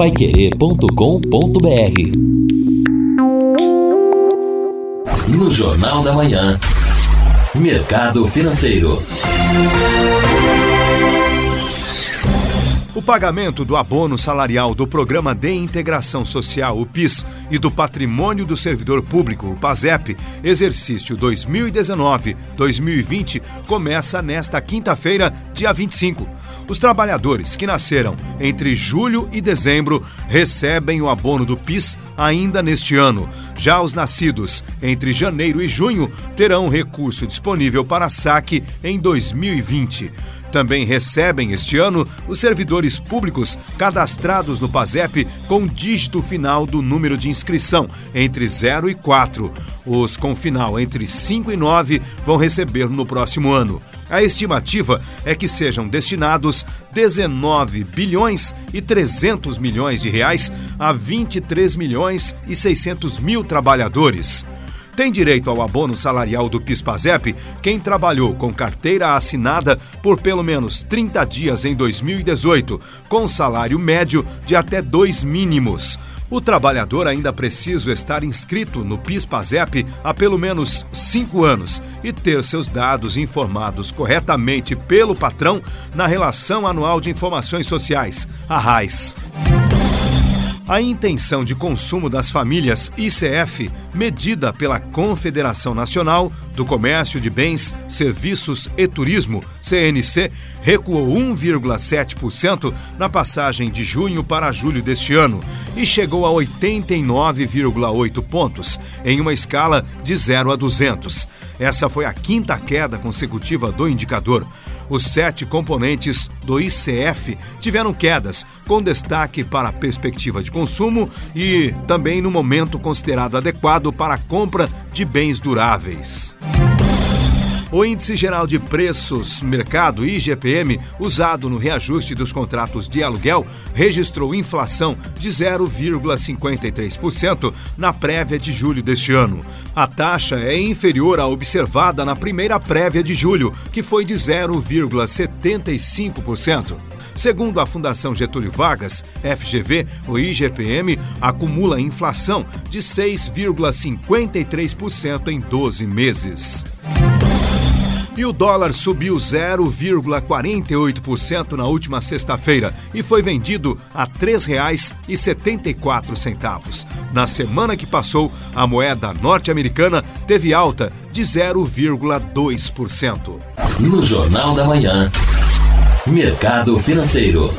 paiquerê.com.br No Jornal da Manhã, Mercado Financeiro. O pagamento do abono salarial do Programa de Integração Social, o PIS, e do Patrimônio do Servidor Público, o PASEP, exercício 2019-2020, começa nesta quinta-feira, dia 25. Os trabalhadores que nasceram entre julho e dezembro recebem o abono do PIS ainda neste ano. Já os nascidos entre janeiro e junho terão recurso disponível para saque em 2020. Também recebem este ano os servidores públicos cadastrados no PASEP com dígito final do número de inscrição entre 0 e 4. Os com final entre 5 e 9 vão receber no próximo ano. A estimativa é que sejam destinados 19 bilhões e 300 milhões de reais a 23 milhões e 600 mil trabalhadores. Tem direito ao abono salarial do PIS/PASEP quem trabalhou com carteira assinada por pelo menos 30 dias em 2018, com salário médio de até dois mínimos. O trabalhador ainda precisa estar inscrito no PIS/PASEP há pelo menos cinco anos e ter seus dados informados corretamente pelo patrão na Relação Anual de Informações Sociais, a RAIS. A intenção de consumo das famílias ICF, medida pela Confederação Nacional do Comércio de Bens, Serviços e Turismo, CNC, recuou 1,7% na passagem de junho para julho deste ano e chegou a 89,8 pontos, em uma escala de 0 a 200. Essa foi a quinta queda consecutiva do indicador. Os sete componentes do ICF tiveram quedas, com destaque para a perspectiva de consumo e também no momento considerado adequado para a compra de bens duráveis. O Índice Geral de Preços Mercado, IGPM, usado no reajuste dos contratos de aluguel, registrou inflação de 0,53% na prévia de julho deste ano. A taxa é inferior à observada na primeira prévia de julho, que foi de 0,75%. Segundo a Fundação Getúlio Vargas, FGV, o IGPM acumula inflação de 6,53% em 12 meses. E o dólar subiu 0,48% na última sexta-feira e foi vendido a R$ 3,74. Na semana que passou, a moeda norte-americana teve alta de 0,2%. No Jornal da Manhã, Mercado Financeiro.